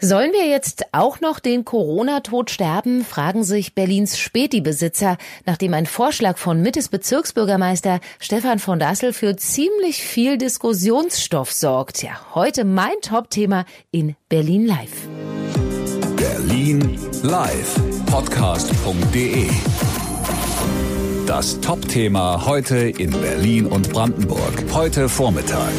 Sollen wir jetzt auch noch den Corona-Tod sterben, fragen sich Berlins Späti-Besitzer, nachdem ein Vorschlag von Mittes Bezirksbürgermeister Stefan von Dassel für ziemlich viel Diskussionsstoff sorgt. Ja, heute mein Top-Thema in Berlin Live. Berlin Live, podcast.de. Das Top-Thema heute in Berlin und Brandenburg. Heute Vormittag.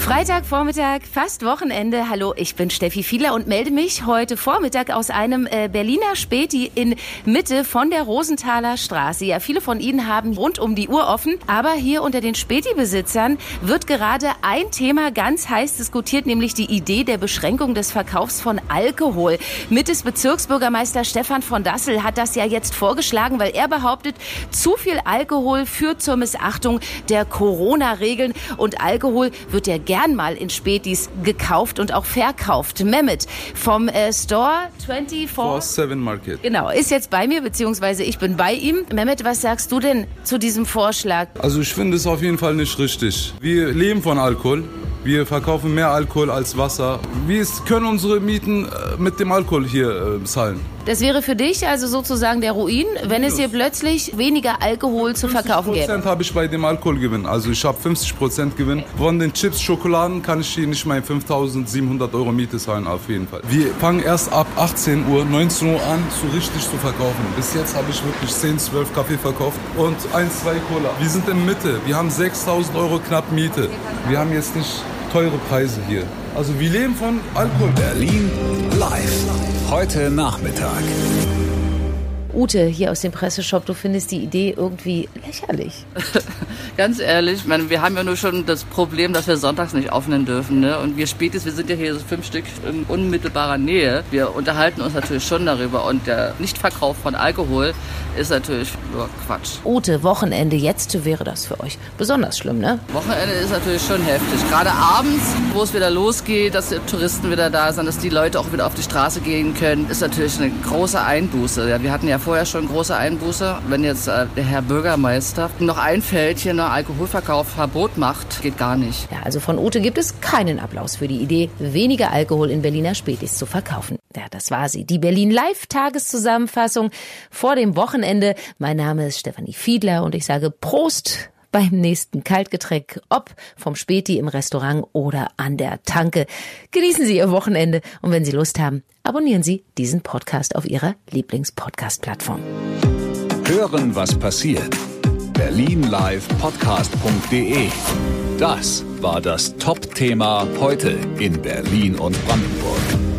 Freitagvormittag, fast Wochenende. Hallo, ich bin Steffi Fiedler und melde mich heute Vormittag aus einem äh, Berliner Späti in Mitte von der Rosenthaler Straße. Ja, viele von Ihnen haben rund um die Uhr offen, aber hier unter den Späti-Besitzern wird gerade ein Thema ganz heiß diskutiert, nämlich die Idee der Beschränkung des Verkaufs von Alkohol. Mittes Bezirksbürgermeister Stefan von Dassel hat das ja jetzt vorgeschlagen, weil er behauptet, zu viel Alkohol führt zur Missachtung der Corona-Regeln und Alkohol wird ja gern mal in Spätis gekauft und auch verkauft. Mehmet vom äh, Store 24 Market. Genau, ist jetzt bei mir, beziehungsweise ich bin bei ihm. Mehmet, was sagst du denn zu diesem Vorschlag? Also ich finde es auf jeden Fall nicht richtig. Wir leben von Alkohol. Wir verkaufen mehr Alkohol als Wasser. Wir können unsere Mieten äh, mit dem Alkohol hier äh, zahlen. Das wäre für dich also sozusagen der Ruin, wenn es hier plötzlich weniger Alkohol zu verkaufen gäbe. 50% habe ich bei dem Alkoholgewinn. Also ich habe 50% Gewinn. Von den Chips, Schokoladen kann ich hier nicht mal 5700 Euro Miete zahlen, auf jeden Fall. Wir fangen erst ab 18 Uhr, 19 Uhr an, so richtig zu verkaufen. Bis jetzt habe ich wirklich 10, 12 Kaffee verkauft und 1, 2 Cola. Wir sind in Mitte. Wir haben 6000 Euro knapp Miete. Wir haben jetzt nicht teure Preise hier. Also wir leben von Alkohol. Berlin live. Heute Nachmittag. Ute, hier aus dem Presseshop, du findest die Idee irgendwie lächerlich. Ganz ehrlich, meine, wir haben ja nur schon das Problem, dass wir sonntags nicht öffnen dürfen. Ne? Und wir spätestens, wir sind ja hier so fünf Stück in unmittelbarer Nähe. Wir unterhalten uns natürlich schon darüber. Und der Nichtverkauf von Alkohol ist natürlich nur Quatsch. Ute, Wochenende jetzt wäre das für euch besonders schlimm, ne? Wochenende ist natürlich schon heftig. Gerade abends, wo es wieder losgeht, dass die Touristen wieder da sind, dass die Leute auch wieder auf die Straße gehen können, ist natürlich eine große Einbuße. Ja, wir hatten ja vorher schon große Einbuße. Wenn jetzt äh, der Herr Bürgermeister noch einfällt, hier eine Alkoholverkaufverbot macht, geht gar nicht. Ja, also von Ute gibt es keinen Applaus für die Idee, weniger Alkohol in Berliner Spätis zu verkaufen. Ja, das war sie. Die Berlin Live Tageszusammenfassung vor dem Wochenende. Mein Name ist Stefanie Fiedler und ich sage Prost beim nächsten Kaltgetränk, ob vom Späti im Restaurant oder an der Tanke. Genießen Sie Ihr Wochenende und wenn Sie Lust haben, abonnieren Sie diesen Podcast auf Ihrer Lieblingspodcast-Plattform. Hören, was passiert. Berlinlivepodcast.de. Das war das Top-Thema heute in Berlin und Brandenburg.